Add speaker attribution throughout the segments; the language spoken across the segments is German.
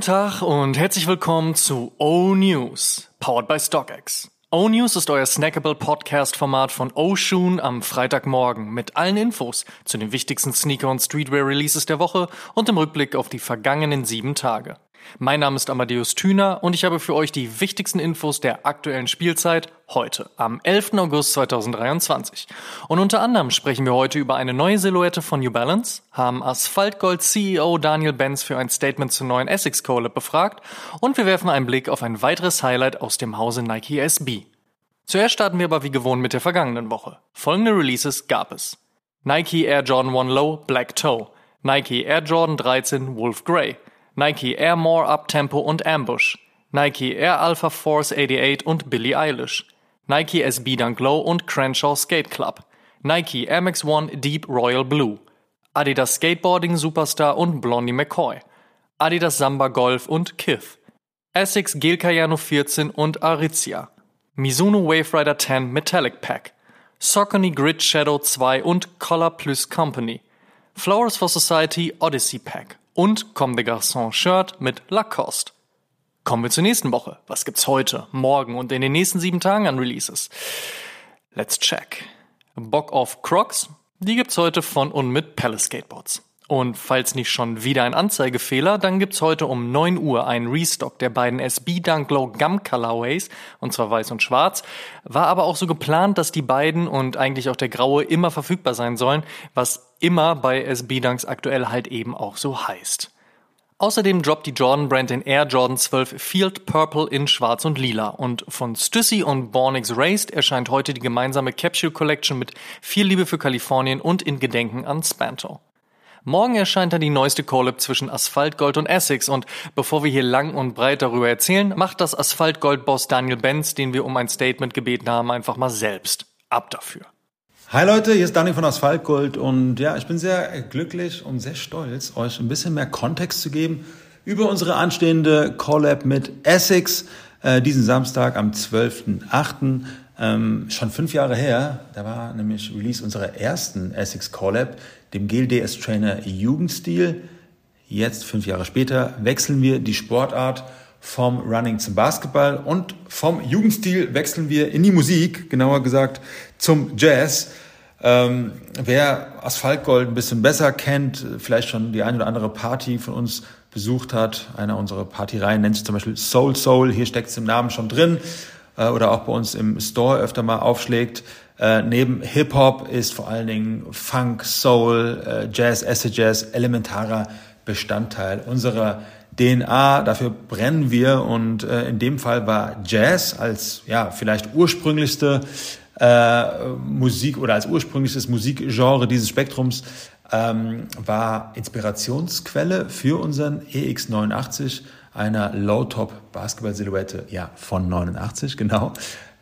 Speaker 1: Guten Tag und herzlich willkommen zu O News, powered by StockX. O News ist euer snackable Podcast-Format von Oshun am Freitagmorgen mit allen Infos zu den wichtigsten Sneaker- und Streetwear-Releases der Woche und im Rückblick auf die vergangenen sieben Tage. Mein Name ist Amadeus Thüner und ich habe für euch die wichtigsten Infos der aktuellen Spielzeit heute, am 11. August 2023. Und unter anderem sprechen wir heute über eine neue Silhouette von New Balance, haben Asphaltgold CEO Daniel Benz für ein Statement zur neuen Essex Collab befragt und wir werfen einen Blick auf ein weiteres Highlight aus dem Hause Nike SB. Zuerst starten wir aber wie gewohnt mit der vergangenen Woche. Folgende Releases gab es. Nike Air Jordan 1 Low Black Toe, Nike Air Jordan 13 Wolf Grey, Nike Air More Uptempo und Ambush, Nike Air Alpha Force 88 und Billie Eilish, Nike SB Dunk Low und Crenshaw Skate Club, Nike Air Max One Deep Royal Blue, Adidas Skateboarding Superstar und Blondie McCoy, Adidas Samba Golf und Kith, Essex Gel Cayano 14 und Aritzia, Mizuno Wave Rider 10 Metallic Pack, Saucony Grid Shadow 2 und Color Plus Company, Flowers for Society Odyssey Pack und Comme des Garçons Shirt mit Lacoste. Kommen wir zur nächsten Woche. Was gibt's heute, morgen und in den nächsten sieben Tagen an Releases? Let's check. Bock of Crocs, die gibt's heute von und mit Palace Skateboards. Und falls nicht schon wieder ein Anzeigefehler, dann gibt's heute um 9 Uhr einen Restock der beiden SB Dunk Low Gum Colorways, und zwar weiß und schwarz. War aber auch so geplant, dass die beiden und eigentlich auch der graue immer verfügbar sein sollen, was immer bei SB Dunks aktuell halt eben auch so heißt. Außerdem droppt die Jordan Brand den Air Jordan 12 Field Purple in Schwarz und Lila. Und von Stussy und Bornix Raced erscheint heute die gemeinsame Capsule Collection mit viel Liebe für Kalifornien und in Gedenken an Spanto. Morgen erscheint dann die neueste Collab zwischen Asphaltgold und Essex und bevor wir hier lang und breit darüber erzählen, macht das Asphaltgold-Boss Daniel Benz, den wir um ein Statement gebeten haben, einfach mal selbst. Ab dafür.
Speaker 2: Hi Leute, hier ist Daniel von Asphaltgold und ja, ich bin sehr glücklich und sehr stolz, euch ein bisschen mehr Kontext zu geben über unsere anstehende Collab mit Essex äh, diesen Samstag am 12.8. Ähm, schon fünf Jahre her, da war nämlich Release unserer ersten Essex Collab, dem Gel DS Trainer Jugendstil. Jetzt, fünf Jahre später, wechseln wir die Sportart vom Running zum Basketball und vom Jugendstil wechseln wir in die Musik, genauer gesagt zum Jazz. Ähm, wer Asphaltgold ein bisschen besser kennt, vielleicht schon die eine oder andere Party von uns besucht hat, einer unserer Partyreihen nennt sich zum Beispiel Soul Soul, hier steckt es im Namen schon drin äh, oder auch bei uns im Store öfter mal aufschlägt. Äh, neben Hip-Hop ist vor allen Dingen Funk, Soul, äh, Jazz, Acid Jazz elementarer Bestandteil unserer DNA. Dafür brennen wir und äh, in dem Fall war Jazz als ja vielleicht ursprünglichste äh, Musik oder als ursprüngliches Musikgenre dieses Spektrums ähm, war Inspirationsquelle für unseren EX89 einer Low-Top-Basketball-Silhouette, ja, von 89, genau.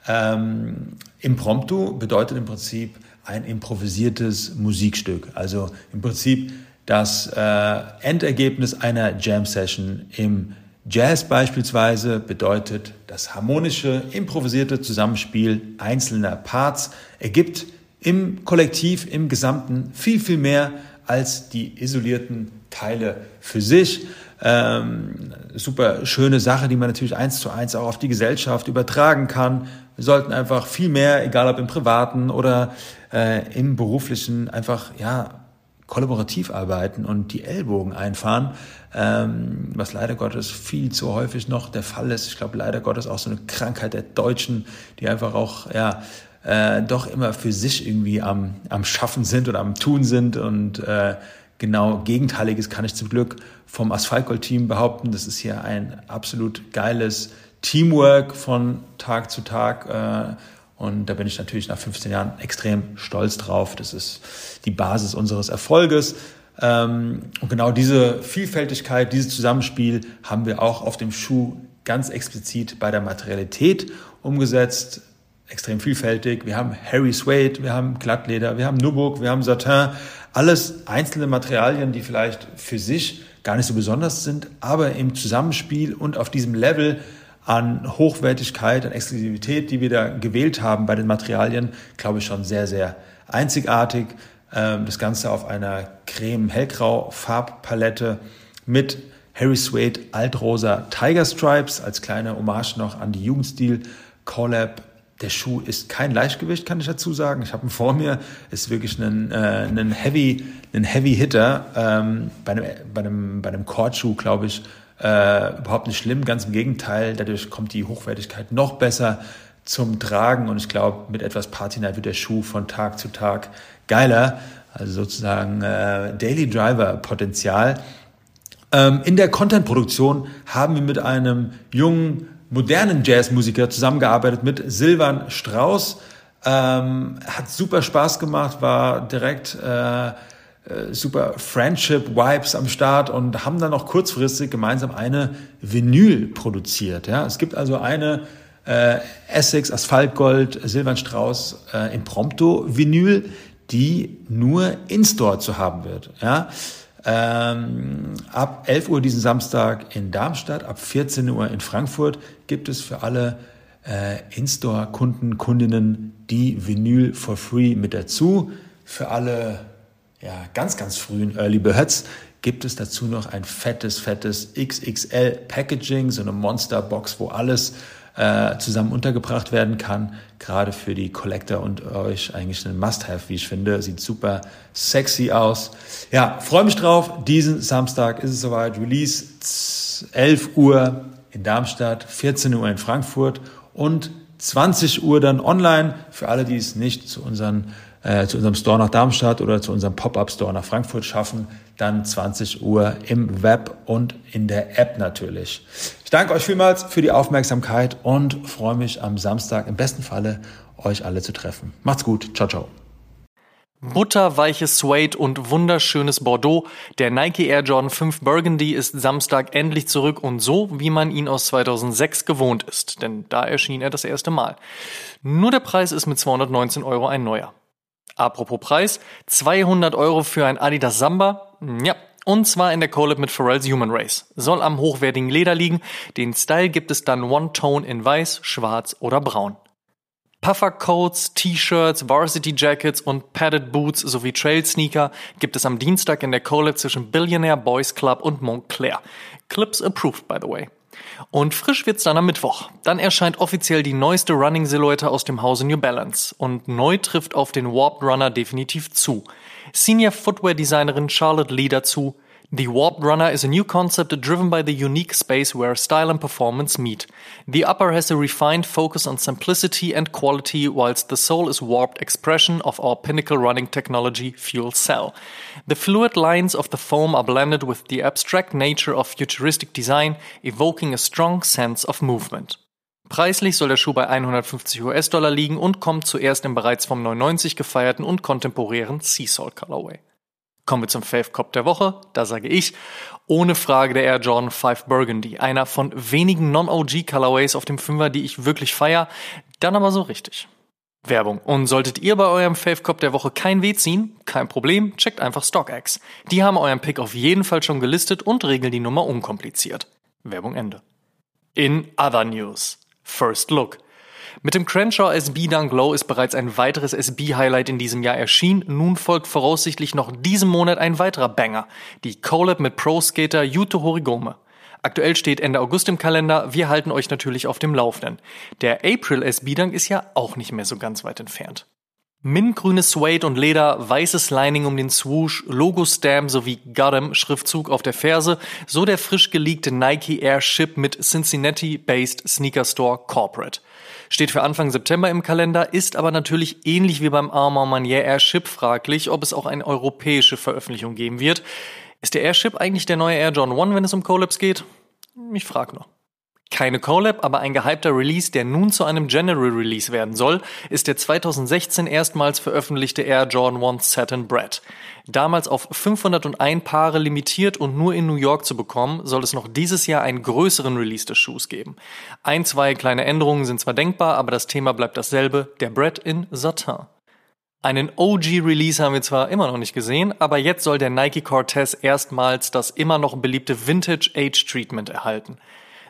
Speaker 2: Ähm, Impromptu bedeutet im Prinzip ein improvisiertes Musikstück. Also im Prinzip das äh, Endergebnis einer Jam-Session im Jazz beispielsweise bedeutet, das harmonische, improvisierte Zusammenspiel einzelner Parts ergibt im Kollektiv, im Gesamten viel, viel mehr als die isolierten Teile für sich. Ähm, super schöne Sache, die man natürlich eins zu eins auch auf die Gesellschaft übertragen kann. Wir sollten einfach viel mehr, egal ob im privaten oder äh, im beruflichen, einfach ja kollaborativ arbeiten und die Ellbogen einfahren, ähm, was leider Gottes viel zu häufig noch der Fall ist. Ich glaube leider Gottes auch so eine Krankheit der Deutschen, die einfach auch ja äh, doch immer für sich irgendwie am, am Schaffen sind oder am Tun sind und äh, genau Gegenteiliges kann ich zum Glück vom Asphaltgold-Team behaupten. Das ist hier ein absolut geiles Teamwork von Tag zu Tag. Äh, und da bin ich natürlich nach 15 Jahren extrem stolz drauf. Das ist die Basis unseres Erfolges. Ähm, und genau diese Vielfältigkeit, dieses Zusammenspiel haben wir auch auf dem Schuh ganz explizit bei der Materialität umgesetzt. Extrem vielfältig. Wir haben Harry Suede, wir haben Glattleder, wir haben Nubuck, wir haben Satin. Alles einzelne Materialien, die vielleicht für sich gar nicht so besonders sind, aber im Zusammenspiel und auf diesem Level an Hochwertigkeit, an Exklusivität, die wir da gewählt haben bei den Materialien, glaube ich schon sehr, sehr einzigartig. Ähm, das Ganze auf einer creme-hellgrau Farbpalette mit Harry Suede Altrosa Tiger Stripes als kleine Hommage noch an die Jugendstil Collab. Der Schuh ist kein Leichtgewicht, kann ich dazu sagen. Ich habe ihn vor mir. Ist wirklich ein, äh, ein Heavy, ein Heavy Hitter. Ähm, bei einem, bei einem, bei einem Kordschuh, glaube ich, äh, überhaupt nicht schlimm. Ganz im Gegenteil. Dadurch kommt die Hochwertigkeit noch besser zum Tragen. Und ich glaube, mit etwas Patina wird der Schuh von Tag zu Tag geiler. Also sozusagen äh, Daily Driver Potenzial. Ähm, in der Content-Produktion haben wir mit einem jungen, modernen Jazzmusiker zusammengearbeitet, mit Silvan Strauß. Ähm, hat super Spaß gemacht, war direkt äh, äh, super Friendship-Vibes am Start und haben dann noch kurzfristig gemeinsam eine Vinyl produziert. Ja? Es gibt also eine äh, Essex Asphaltgold Silvan Strauß äh, Imprompto Vinyl, die nur in-store zu haben wird. Ja? Ähm, ab 11 Uhr diesen Samstag in Darmstadt, ab 14 Uhr in Frankfurt gibt es für alle äh, In-Store-Kunden, Kundinnen die Vinyl for free mit dazu. Für alle ja, ganz, ganz frühen Early Birds gibt es dazu noch ein fettes, fettes XXL Packaging, so eine Monster-Box, wo alles äh, zusammen untergebracht werden kann. Gerade für die Collector und euch eigentlich ein Must-Have, wie ich finde. Sieht super sexy aus. Ja, freue mich drauf. Diesen Samstag ist es soweit. Release 11 Uhr in Darmstadt, 14 Uhr in Frankfurt und 20 Uhr dann online für alle, die es nicht zu unseren äh, zu unserem Store nach Darmstadt oder zu unserem Pop-up-Store nach Frankfurt schaffen, dann 20 Uhr im Web und in der App natürlich. Ich danke euch vielmals für die Aufmerksamkeit und freue mich am Samstag im besten Falle euch alle zu treffen. Macht's gut. Ciao, ciao.
Speaker 1: Butterweiches Suede und wunderschönes Bordeaux. Der Nike Air Jordan 5 Burgundy ist Samstag endlich zurück und so, wie man ihn aus 2006 gewohnt ist, denn da erschien er das erste Mal. Nur der Preis ist mit 219 Euro ein neuer. Apropos Preis, 200 Euro für ein Adidas Samba? Ja, und zwar in der Collab mit Pharrell's Human Race. Soll am hochwertigen Leder liegen. Den Style gibt es dann One-Tone in weiß, schwarz oder braun. Puffercoats, T-Shirts, Varsity Jackets und Padded Boots sowie Trail Sneaker gibt es am Dienstag in der Collab zwischen Billionaire Boys Club und Montclair. Clips approved, by the way. Und frisch wird's dann am Mittwoch. Dann erscheint offiziell die neueste Running-Silhouette aus dem Hause New Balance. Und neu trifft auf den Warped Runner definitiv zu. Senior Footwear-Designerin Charlotte Lee dazu. The Warped Runner is a new concept driven by the unique space where style and performance meet. The upper has a refined focus on simplicity and quality, whilst the sole is warped expression of our pinnacle running technology, Fuel Cell. The fluid lines of the foam are blended with the abstract nature of futuristic design, evoking a strong sense of movement. Preislich soll der Schuh bei 150 US-Dollar liegen und kommt zuerst im bereits vom 99 gefeierten und kontemporären Sea Salt Colorway. Kommen wir zum Fave Cop der Woche. Da sage ich, ohne Frage der Air Jordan 5 Burgundy. Einer von wenigen Non-OG Colorways auf dem Fünfer, die ich wirklich feier. Dann aber so richtig. Werbung. Und solltet ihr bei eurem Fave Cop der Woche kein Weh ziehen, kein Problem, checkt einfach StockX. Die haben euren Pick auf jeden Fall schon gelistet und regeln die Nummer unkompliziert. Werbung Ende. In other news. First Look. Mit dem Crenshaw SB Dunk Low ist bereits ein weiteres SB-Highlight in diesem Jahr erschienen. Nun folgt voraussichtlich noch diesen Monat ein weiterer Banger. Die Collab mit Pro-Skater Yuto Horigome. Aktuell steht Ende August im Kalender. Wir halten euch natürlich auf dem Laufenden. Der April SB Dunk ist ja auch nicht mehr so ganz weit entfernt. Mintgrünes Suede und Leder, weißes Lining um den Swoosh, Logo-Stamp sowie Gotham Schriftzug auf der Ferse, so der frisch geleakte Nike Air Ship mit Cincinnati-based Sneaker Store Corporate. Steht für Anfang September im Kalender, ist aber natürlich ähnlich wie beim Armand Manier Airship fraglich, ob es auch eine europäische Veröffentlichung geben wird. Ist der Airship eigentlich der neue Air John One, wenn es um Collabs geht? Ich frag nur. Keine Collab, aber ein gehypter Release, der nun zu einem General Release werden soll, ist der 2016 erstmals veröffentlichte Air Jordan 1 Satin Bread. Damals auf 501 Paare limitiert und nur in New York zu bekommen, soll es noch dieses Jahr einen größeren Release des Schuhs geben. Ein, zwei kleine Änderungen sind zwar denkbar, aber das Thema bleibt dasselbe, der Bread in Satin. Einen OG-Release haben wir zwar immer noch nicht gesehen, aber jetzt soll der Nike Cortez erstmals das immer noch beliebte Vintage Age Treatment erhalten.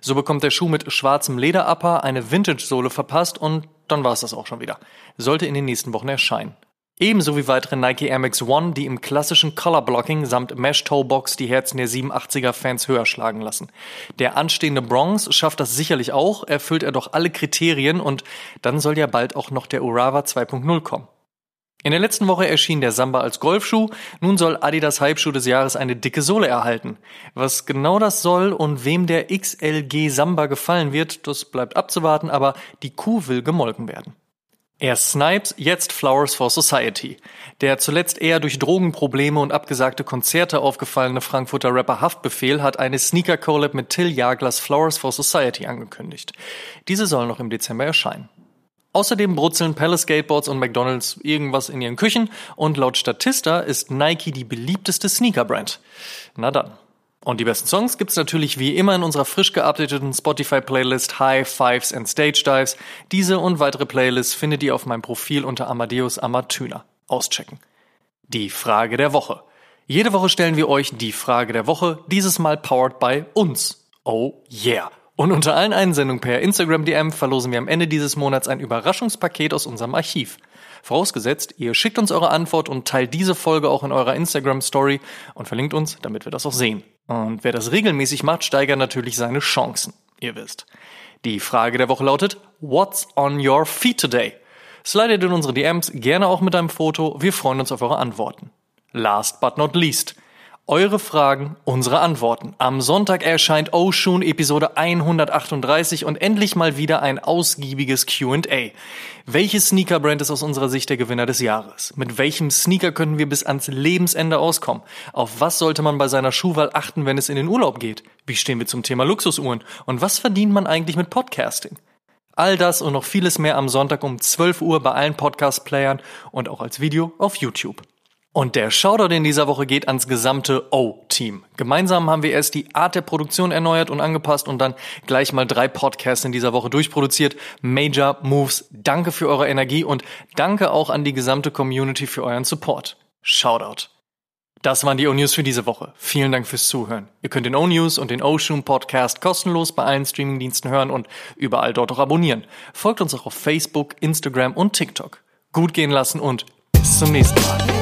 Speaker 1: So bekommt der Schuh mit schwarzem Lederupper eine Vintage-Sohle verpasst und dann war es das auch schon wieder. Sollte in den nächsten Wochen erscheinen. Ebenso wie weitere Nike Air Max One, die im klassischen Color Blocking samt Mesh Toe Box die Herzen der 87er Fans höher schlagen lassen. Der anstehende Bronx schafft das sicherlich auch, erfüllt er doch alle Kriterien und dann soll ja bald auch noch der Urawa 2.0 kommen. In der letzten Woche erschien der Samba als Golfschuh, nun soll Adidas Hypeschuh des Jahres eine dicke Sohle erhalten. Was genau das soll und wem der XLG Samba gefallen wird, das bleibt abzuwarten, aber die Kuh will gemolken werden. Erst Snipes, jetzt Flowers for Society. Der zuletzt eher durch Drogenprobleme und abgesagte Konzerte aufgefallene Frankfurter Rapper Haftbefehl hat eine Sneaker-Collab mit Till Jaglers Flowers for Society angekündigt. Diese soll noch im Dezember erscheinen. Außerdem brutzeln Palace Skateboards und McDonalds irgendwas in ihren Küchen und laut Statista ist Nike die beliebteste Sneaker-Brand. Na dann. Und die besten Songs gibt's natürlich wie immer in unserer frisch geupdateten Spotify-Playlist High Fives and Stage Dives. Diese und weitere Playlists findet ihr auf meinem Profil unter Amadeus Amatüner. Auschecken. Die Frage der Woche. Jede Woche stellen wir euch die Frage der Woche, dieses Mal powered by uns. Oh yeah. Und unter allen Einsendungen per Instagram DM verlosen wir am Ende dieses Monats ein Überraschungspaket aus unserem Archiv. Vorausgesetzt, ihr schickt uns eure Antwort und teilt diese Folge auch in eurer Instagram Story und verlinkt uns, damit wir das auch sehen. Und wer das regelmäßig macht, steigert natürlich seine Chancen. Ihr wisst. Die Frage der Woche lautet, What's on your feet today? Slidet in unsere DMs gerne auch mit einem Foto. Wir freuen uns auf eure Antworten. Last but not least. Eure Fragen, unsere Antworten. Am Sonntag erscheint Oshun Episode 138 und endlich mal wieder ein ausgiebiges Q&A. Welches Sneaker-Brand ist aus unserer Sicht der Gewinner des Jahres? Mit welchem Sneaker können wir bis ans Lebensende auskommen? Auf was sollte man bei seiner Schuhwahl achten, wenn es in den Urlaub geht? Wie stehen wir zum Thema Luxusuhren? Und was verdient man eigentlich mit Podcasting? All das und noch vieles mehr am Sonntag um 12 Uhr bei allen Podcast-Playern und auch als Video auf YouTube. Und der Shoutout in dieser Woche geht ans gesamte O-Team. Gemeinsam haben wir erst die Art der Produktion erneuert und angepasst und dann gleich mal drei Podcasts in dieser Woche durchproduziert. Major Moves, danke für eure Energie und danke auch an die gesamte Community für euren Support. Shoutout. Das waren die O-News für diese Woche. Vielen Dank fürs Zuhören. Ihr könnt den O-News und den O-Shoom Podcast kostenlos bei allen Streamingdiensten hören und überall dort auch abonnieren. Folgt uns auch auf Facebook, Instagram und TikTok. Gut gehen lassen und bis zum nächsten Mal.